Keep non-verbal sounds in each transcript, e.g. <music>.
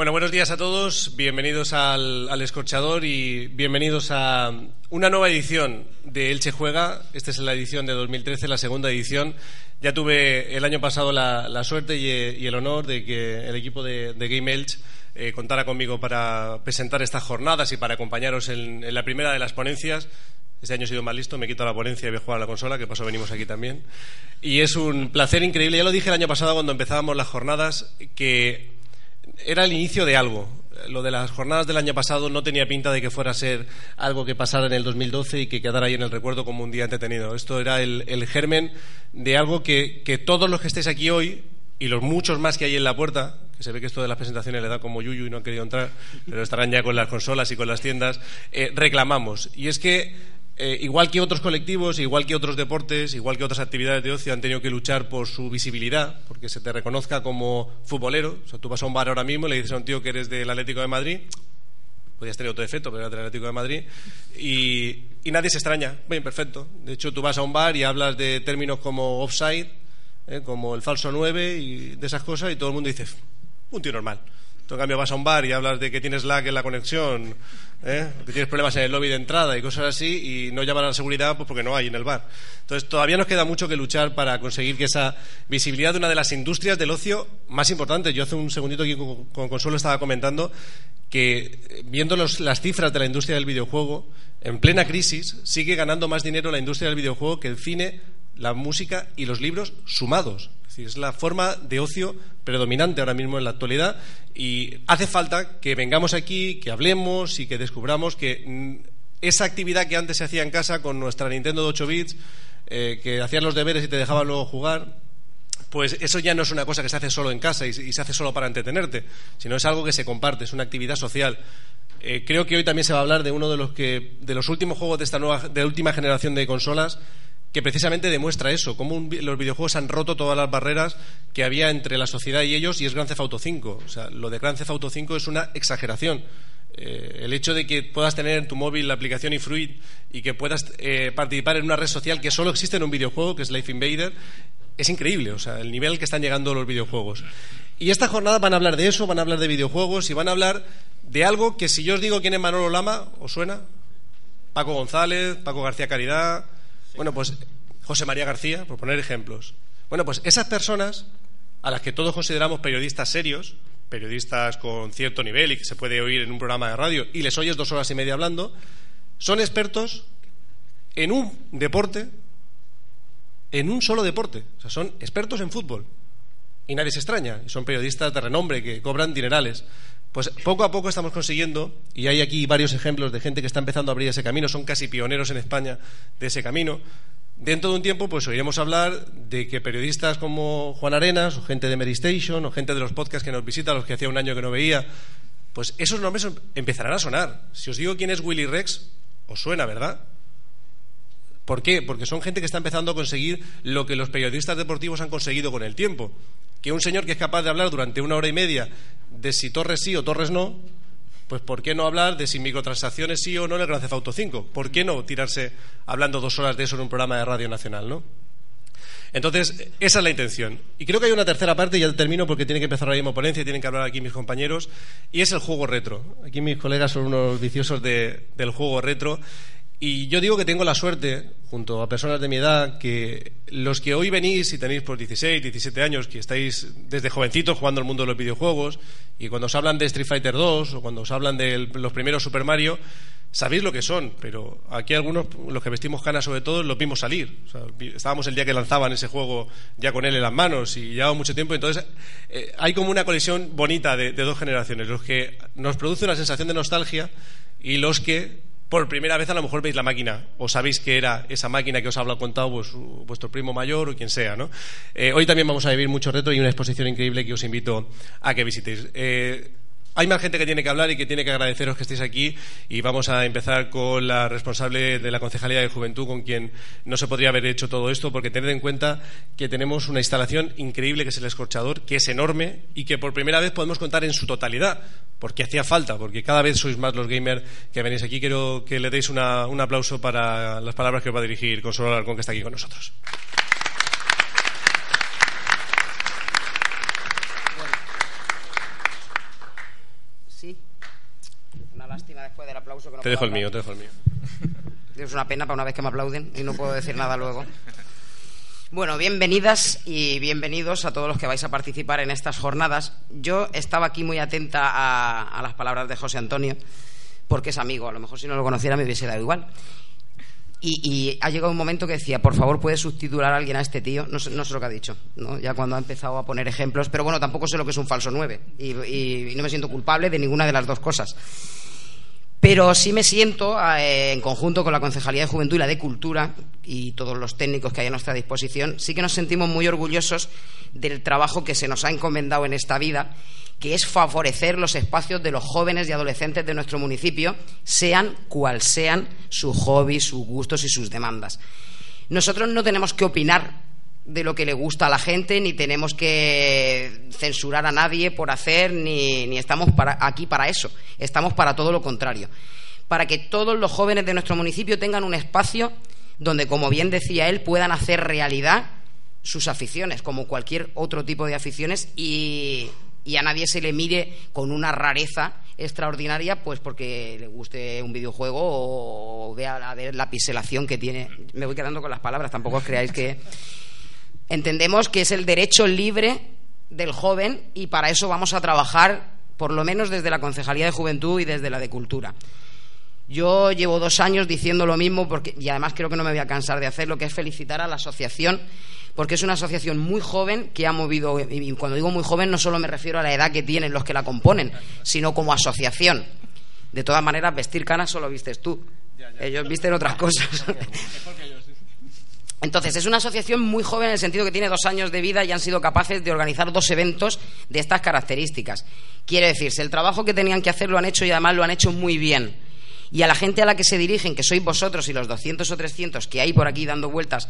Bueno, buenos días a todos, bienvenidos al, al, Escorchador y bienvenidos a una nueva edición de Elche Juega. Esta es la edición de 2013, la segunda edición. Ya tuve el año pasado la, la suerte y, el honor de que el equipo de, Game Elche eh, contara conmigo para presentar estas jornadas y para acompañaros en, la primera de las ponencias. Este año he sido más listo, me quito la ponencia y voy a jugar a la consola, que pasó venimos aquí también. Y es un placer increíble. Ya lo dije el año pasado cuando empezábamos las jornadas, que era el inicio de algo. Lo de las jornadas del año pasado no tenía pinta de que fuera a ser algo que pasara en el 2012 y que quedara ahí en el recuerdo como un día entretenido. Esto era el, germen de algo que, que, todos los que estéis aquí hoy y los muchos más que hay en la puerta, que se ve que esto de las presentaciones le da como yuyu y no han querido entrar, pero estarán ya con las consolas y con las tiendas, eh, reclamamos. Y es que eh, igual que otros colectivos, igual que otros deportes, igual que otras actividades de ocio, han tenido que luchar por su visibilidad, porque se te reconozca como futbolero. O sea, tú vas a un bar ahora mismo y le dices a un tío que eres del Atlético de Madrid, podías tener otro defecto, pero era del Atlético de Madrid, y, y, nadie se extraña. Bien, perfecto. De hecho, tú vas a un bar y hablas de términos como offside, eh, como el falso 9 y de esas cosas, y todo el mundo dice, un tío normal. Tú, en cambio, vas a un bar y hablas de que tienes lag en la conexión, ¿eh? que tienes problemas en el lobby de entrada y cosas así, y no llaman a la seguridad pues porque no hay en el bar. Entonces, todavía nos queda mucho que luchar para conseguir que esa visibilidad de una de las industrias del ocio más importantes. Yo hace un segundito aquí con, con Consuelo estaba comentando que, viendo los, las cifras de la industria del videojuego, en plena crisis sigue ganando más dinero la industria del videojuego que el cine, la música y los libros sumados. Es, la forma de ocio predominante ahora mismo en la actualidad y hace falta que vengamos aquí, que hablemos y que descubramos que esa actividad que antes se hacía en casa con nuestra Nintendo de 8 bits, eh, que hacías los deberes y te dejaban luego jugar, pues eso ya no es una cosa que se hace solo en casa y, y se hace solo para entretenerte, sino es algo que se comparte, es una actividad social. Eh, creo que hoy también se va a hablar de uno de los, que, de los últimos juegos de esta nueva, de última generación de consolas que precisamente demuestra eso, cómo un, los videojuegos han roto todas las barreras que había entre la sociedad y ellos y es Grand Theft Auto 5. O sea, lo de Grand Theft Auto 5 es una exageración. Eh, el hecho de que puedas tener en tu móvil la aplicación eFruit y que puedas eh, participar en una red social que solo existe en un videojuego, que es Life Invader, es increíble, o sea, el nivel que están llegando los videojuegos. Y esta jornada van a hablar de eso, van a hablar de videojuegos y van a hablar de algo que si yo os digo quién es Manolo Lama, ¿os suena? Paco González, Paco García Caridad, bueno, pues José María García, por poner ejemplos. Bueno, pues esas personas a las que todos consideramos periodistas serios, periodistas con cierto nivel y que se puede oír en un programa de radio y les oyes dos horas y media hablando, son expertos en un deporte, en un solo deporte. O sea, son expertos en fútbol. Y nadie se extraña. Son periodistas de renombre que cobran dinerales. Pues poco a poco estamos consiguiendo, y hay aquí varios ejemplos de gente que está empezando a abrir ese camino, son casi pioneros en España de ese camino. Dentro de un tiempo, pues oiremos hablar de que periodistas como Juan Arenas, o gente de Medistation, o gente de los podcasts que nos visita, los que hacía un año que no veía, pues esos nombres empezarán a sonar. Si os digo quién es Willy Rex, os suena, ¿verdad? ¿Por qué? Porque son gente que está empezando a conseguir lo que los periodistas deportivos han conseguido con el tiempo. Que un señor que es capaz de hablar durante una hora y media de si Torres sí o Torres no, pues ¿por qué no hablar de si microtransacciones sí o no en el Gran Theft Auto 5? ¿Por qué no tirarse hablando dos horas de eso en un programa de radio nacional, no? Entonces, esa es la intención. Y creo que hay una tercera parte, y ya termino porque tiene que empezar la misma ponencia, tienen que hablar aquí mis compañeros, y es el juego retro. Aquí mis colegas son unos viciosos de, del juego retro, y yo digo que tengo la suerte, junto a personas de mi edad, que los que hoy venís y tenéis por 16, 17 años, que estáis desde jovencitos jugando al mundo de los videojuegos, y cuando os hablan de Street Fighter 2 o cuando os hablan de los primeros Super Mario, sabéis lo que son, pero aquí algunos, los que vestimos canas sobre todo, los vimos salir. Estábamos el día que lanzaban ese juego ya con él en las manos y llevaba mucho tiempo, entonces eh, hay como una colisión bonita de dos generaciones, los que nos produce una sensación de nostalgia y los que por primera vez a lo mejor veis la máquina o sabéis que era esa máquina que os ha contado pues, vuestro primo mayor o quien sea. ¿no? Eh, hoy también vamos a vivir mucho reto y una exposición increíble que os invito a que visitéis. Eh, hay más gente que tiene que hablar y que tiene que agradeceros que estéis aquí y vamos a empezar con la responsable de la Concejalía de Juventud con quien no se podría haber hecho todo esto porque tened en cuenta que tenemos una instalación increíble que es el escorchador, que es enorme y que por primera vez podemos contar en su totalidad porque hacía falta, porque cada vez sois más los gamers que venís aquí. Quiero que le deis un aplauso para las palabras que os va a dirigir Consuelo Alarcón que está aquí con nosotros. Sí. Una lástima después del aplauso que no Te dejo el mío, te dejo el mío. <laughs> Es una pena para una vez que me aplauden y no puedo decir nada luego. Bueno, bienvenidas y bienvenidos a todos los que vais a participar en estas jornadas. Yo estaba aquí muy atenta a, las palabras de José Antonio, porque es amigo. A lo mejor si no lo conociera me hubiese dado igual. Y, ha llegado un momento que decía, por favor, ¿puedes sustitular a alguien a este tío? No sé, lo que ha dicho, ¿no? ya cuando ha empezado a poner ejemplos. Pero bueno, tampoco sé lo que es un falso 9 y, y- y no me siento culpable de ninguna de las dos cosas. Pero sí me siento, eh, en conjunto con la Concejalía de Juventud y la de Cultura y todos los técnicos que hay a nuestra disposición, sí que nos sentimos muy orgullosos del trabajo que se nos ha encomendado en esta vida, que es favorecer los espacios de los jóvenes y adolescentes de nuestro municipio, sean cual sean sus hobbies, sus gustos y sus demandas. Nosotros no tenemos que opinar de lo que le gusta a la gente, ni tenemos que censurar a nadie por hacer, ni, ni estamos para- aquí para eso. Estamos para todo lo contrario. Para que todos los jóvenes de nuestro municipio tengan un espacio donde, como bien decía él, puedan hacer realidad sus aficiones, como cualquier otro tipo de aficiones, y, y a nadie se le mire con una rareza extraordinaria, pues porque le guste un videojuego o vea a ver la piselación que tiene. Me voy quedando con las palabras, tampoco os creáis que entendemos que es el derecho libre del joven y para eso vamos a trabajar, por lo menos desde la Concejalía de Juventud y desde la de Cultura. Yo llevo dos años diciendo lo mismo porque, y además creo que no me voy a cansar de hacerlo, que es felicitar a la asociación, porque es una asociación muy joven que ha movido, y cuando digo muy joven no solo me refiero a la edad que tienen los que la componen, sino como asociación. De todas maneras, vestir canas solo vistes tú. Ellos visten otras cosas. <laughs> Entonces, es una asociación muy joven en el sentido que tiene dos años de vida y han sido capaces de organizar dos eventos de estas características. Quiere decirse, el trabajo que tenían que hacer lo han hecho y además lo han hecho muy bien. Y a la gente a la que se dirigen, que sois vosotros y los 200 o 300 que hay por aquí dando vueltas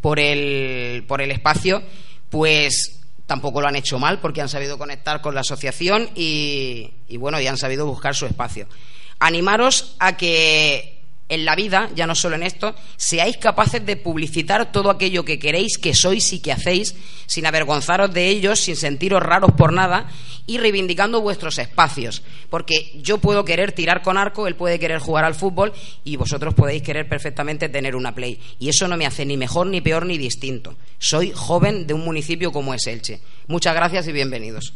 por el, por el espacio, pues tampoco lo han hecho mal porque han sabido conectar con la asociación y, y bueno, y han sabido buscar su espacio. Animaros a que en la vida, ya no solo en esto, seáis capaces de publicitar todo aquello que queréis, que sois y que hacéis, sin avergonzaros de ellos, sin sentiros raros por nada y reivindicando vuestros espacios. Porque yo puedo querer tirar con arco, él puede querer jugar al fútbol y vosotros podéis querer perfectamente tener una play. Y eso no me hace ni mejor, ni peor, ni distinto. Soy joven de un municipio como es Elche. Muchas gracias y bienvenidos.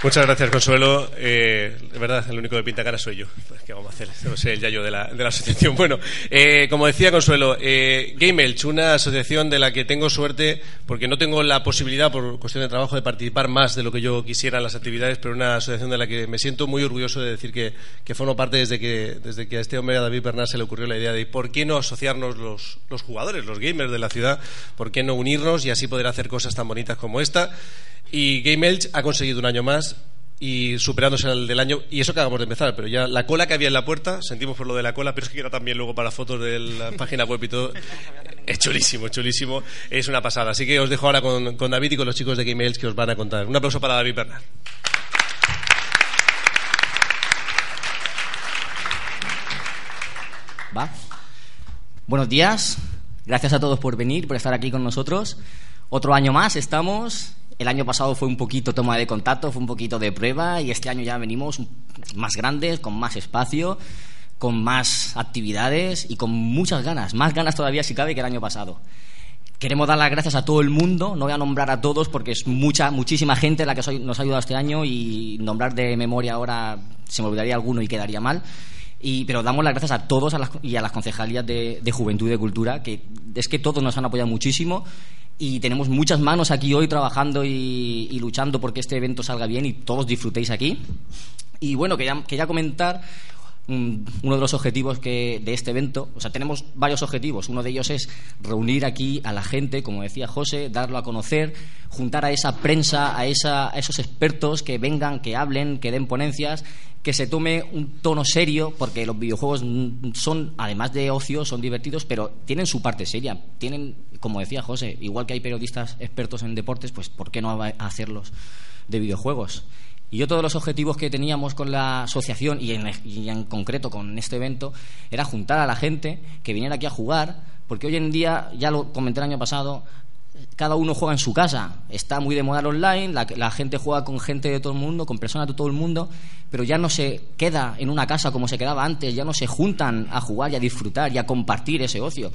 Muchas gracias, Consuelo. Eh, de verdad, el único que pinta cara soy yo. Pues, ¿Qué vamos a hacer? No sé, el yayo de la, de la asociación. Bueno, eh, como decía Consuelo, eh, Game una asociación de la que tengo suerte, porque no tengo la posibilidad, por cuestión de trabajo, de participar más de lo que yo quisiera en las actividades, pero una asociación de la que me siento muy orgulloso de decir que, que formo parte desde que, desde que a este hombre, a David Bernal, se le ocurrió la idea de por qué no asociarnos los, los jugadores, los gamers de la ciudad, por qué no unirnos y así poder hacer cosas tan bonitas como esta. Y Game Elch ha conseguido un año más y superándose al del año. Y eso que acabamos de empezar, pero ya la cola que había en la puerta, sentimos por lo de la cola, pero es que era también luego para fotos de la <laughs> página web y todo. Es chulísimo, chulísimo. Es una pasada. Así que os dejo ahora con, con David y con los chicos de Game Elch que os van a contar. Un aplauso para David Bernal. ¿Va? Buenos días, gracias a todos por venir, por estar aquí con nosotros. Otro año más estamos. El año pasado fue un poquito toma de contacto, fue un poquito de prueba y este año ya venimos más grandes, con más espacio, con más actividades y con muchas ganas, más ganas todavía si cabe que el año pasado. Queremos dar las gracias a todo el mundo, no voy a nombrar a todos porque es mucha, muchísima gente la que nos ha ayudado este año y nombrar de memoria ahora se me olvidaría alguno y quedaría mal. Y, pero damos las gracias a todos y a las concejalías de, de Juventud y de Cultura, que es que todos nos han apoyado muchísimo y tenemos muchas manos aquí hoy trabajando y, luchando porque este evento salga bien y todos disfrutéis aquí. Y bueno, quería, quería comentar uno de los objetivos que, de este evento. O sea, tenemos varios objetivos. Uno de ellos es reunir aquí a la gente, como decía José, darlo a conocer, juntar a esa prensa, a, esa, a esos expertos que vengan, que hablen, que den ponencias, que se tome un tono serio, porque los videojuegos son, además de ocio, son divertidos, pero tienen su parte seria. Tienen, como decía José, igual que hay periodistas expertos en deportes, pues ¿por qué no hacerlos de videojuegos? Y yo todos los objetivos que teníamos con la asociación y en, concreto con este evento era juntar a la gente que viniera aquí a jugar, porque hoy en día, ya lo comenté el año pasado, cada uno juega en su casa. Está muy de moda online, la, la, gente juega con gente de todo el mundo, con personas de todo el mundo, pero ya no se queda en una casa como se quedaba antes, ya no se juntan a jugar y a disfrutar y a compartir ese ocio.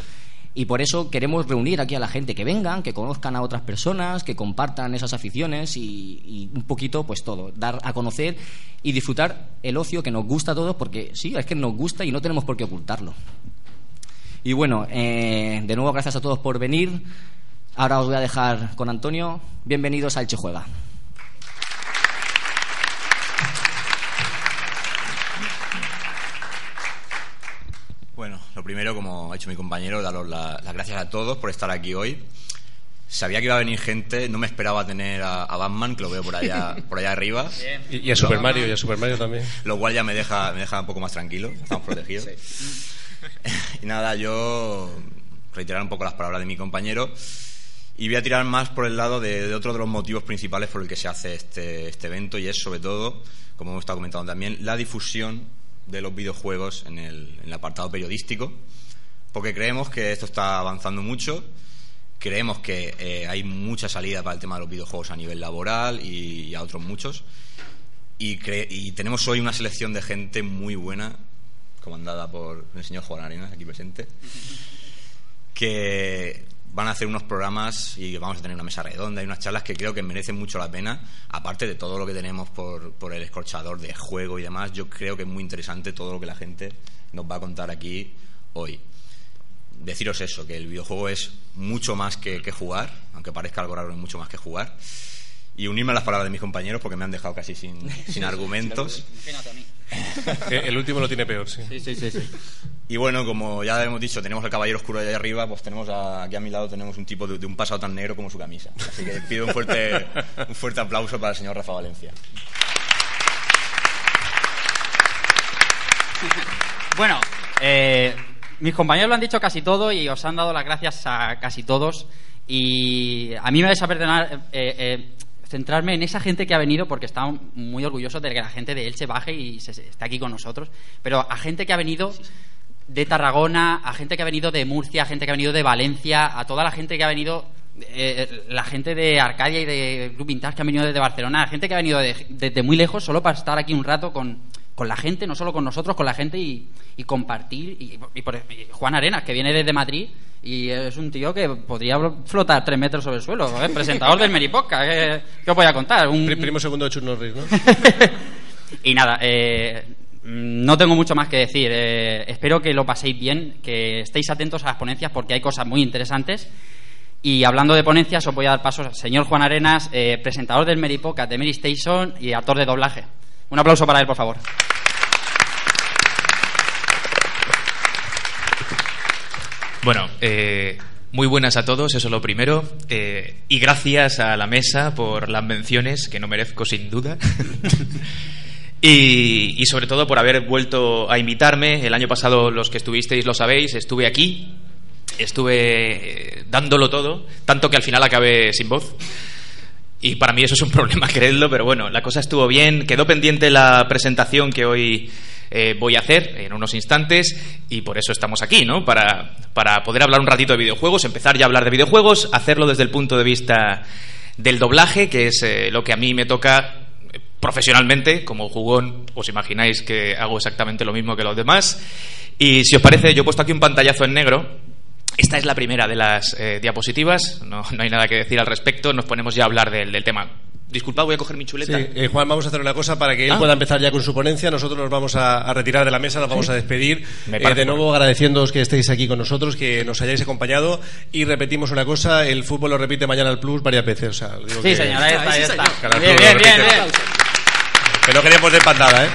Y por eso queremos reunir aquí a la gente que vengan, que conozcan a otras personas, que compartan esas aficiones y, un poquito, pues todo, dar a conocer y disfrutar el ocio que nos gusta a todos, porque sí, es que nos gusta y no tenemos por qué ocultarlo. Y bueno, eh, de nuevo gracias a todos por venir. Ahora os voy a dejar con Antonio. Bienvenidos a Elche lo primero, como ha hecho mi compañero, daros la, las gracias a todos por estar aquí hoy. Sabía que iba a venir gente, no me esperaba tener a, a Batman, que lo veo por allá, <laughs> por allá arriba. Y, y, a Super Mario, y a Super Mario también. Lo cual ya me deja, me deja un poco más tranquilo, estamos protegidos. Sí. <laughs> y nada, yo reiterar un poco las palabras de mi compañero y voy a tirar más por el lado de, de, otro de los motivos principales por el que se hace este, este evento y es sobre todo, como hemos estado comentando también, la difusión de los videojuegos en el, en el apartado periodístico, porque creemos que esto está avanzando mucho, creemos que eh, hay mucha salida para el tema de los videojuegos a nivel laboral y, a otros muchos, y, tenemos hoy una selección de gente muy buena, comandada por el señor Juan Arenas, aquí presente, que van a hacer unos programas y vamos a tener una mesa redonda y unas charlas que creo que merecen mucho la pena, aparte de todo lo que tenemos por, por el escorchador de juego y demás, yo creo que es muy interesante todo lo que la gente nos va a contar aquí hoy. Deciros eso, que el videojuego es mucho más que, que jugar, aunque parezca algo raro, es mucho más que jugar. Y unirme a las palabras de mis compañeros porque me han dejado casi sin, <laughs> sin argumentos. El último lo tiene peor, sí. Sí, sí, sí, sí. Y bueno, como ya hemos dicho, tenemos al caballero oscuro ahí arriba, pues tenemos a, aquí a mi lado tenemos un tipo de, de, un pasado tan negro como su camisa. Así que pido un fuerte, <laughs> un fuerte aplauso para el señor Rafa Valencia. Bueno, eh, mis compañeros lo han dicho casi todo y os han dado las gracias a casi todos. Y a mí me vais a perdonar eh, eh, centrarme en esa gente que ha venido porque estamos muy orgullosos de que la gente de Elche baje y se, se, esté aquí con nosotros. Pero a gente que ha venido de Tarragona, a gente que ha venido de Murcia, a gente que ha venido de Valencia, a toda la gente que ha venido, eh, la gente de Arcadia y de Club Vintage que ha venido desde Barcelona, la gente que ha venido desde de, de muy lejos solo para estar aquí un rato con, con la gente, no solo con nosotros, con la gente y, y compartir. Y, y, por, y, Juan Arenas, que viene desde Madrid y es un tío que podría flotar tres metros sobre el suelo, ¿eh? presentador del Meripoca. ¿qué, ¿Qué, os voy a contar? Un... Primo segundo de Chuck Norris, ¿no? <laughs> y nada, eh, no tengo mucho más que decir. Eh, espero que lo paséis bien, que estéis atentos a las ponencias porque hay cosas muy interesantes. Y hablando de ponencias, os voy a dar paso al señor Juan Arenas, eh, presentador del Meripoca, de Mary Station y actor de doblaje. Un aplauso para él, por favor. Bueno, eh, muy buenas a todos, eso es lo primero. Eh, y gracias a la mesa por las menciones, que no merezco sin duda. <laughs> y, y, sobre todo por haber vuelto a invitarme. El año pasado, los que estuvisteis lo sabéis, estuve aquí, estuve eh, dándolo todo, tanto que al final acabé sin voz. Y para mí eso es un <laughs> problema, creedlo, pero bueno, la cosa estuvo bien. Quedó pendiente la presentación que hoy eh, voy a hacer en unos instantes y por eso estamos aquí, ¿no? Para, para poder hablar un ratito de videojuegos, empezar ya a hablar de videojuegos, hacerlo desde el punto de vista del doblaje, que es eh, lo que a mí me toca profesionalmente, como jugón, os imagináis que hago exactamente lo mismo que los demás. Y si os parece, yo he puesto aquí un pantallazo en negro. Esta es la primera de las eh, diapositivas, no, no, hay nada que decir al respecto, nos ponemos ya a hablar del, del tema. Disculpad, voy a coger mi chuleta. Sí, eh, Juan, vamos a hacer una cosa para que él ah. pueda empezar ya con su ponencia. Nosotros nos vamos a, a retirar de la mesa, nos vamos a despedir. Eh, de nuevo, agradeciéndoos que estéis aquí con nosotros, que nos hayáis acompañado. Y repetimos una cosa: el fútbol lo repite mañana al Plus varias veces. O sea, digo sí, que... señor, ahí está. Ahí está. Bien, bien, bien, bien. Que no queríamos de patada, ¿eh?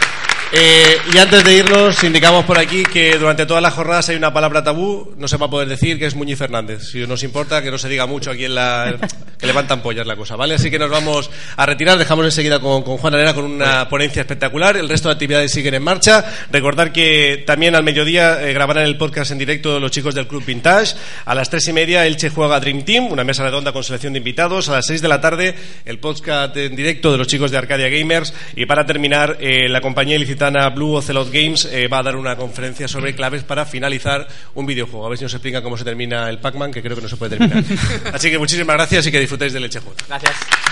Eh, y antes de irnos, indicamos por aquí que durante todas las jornadas hay una palabra tabú, no se va a poder decir, que es Muñiz Fernández. Si nos importa, que no se diga mucho aquí en la. que levantan pollas la cosa, ¿vale? Así que nos vamos a retirar, dejamos enseguida con, con Juan Arena con una ponencia espectacular, el resto de actividades siguen en marcha. Recordar que también al mediodía eh, grabarán el podcast en directo los chicos del Club Vintage. A las tres y media Elche juega Dream Team, una mesa redonda con selección de invitados. A las seis de la tarde el podcast en directo de los chicos de Arcadia Gamers. Y para terminar, eh, la compañía ilicitana Blue Ocelot Games eh, va a dar una conferencia sobre claves para finalizar un videojuego. A ver si nos explica cómo se termina el Pac-Man, que creo que no se puede terminar. <laughs> Así que muchísimas gracias y que disfrutéis del Elche Juega. Gracias.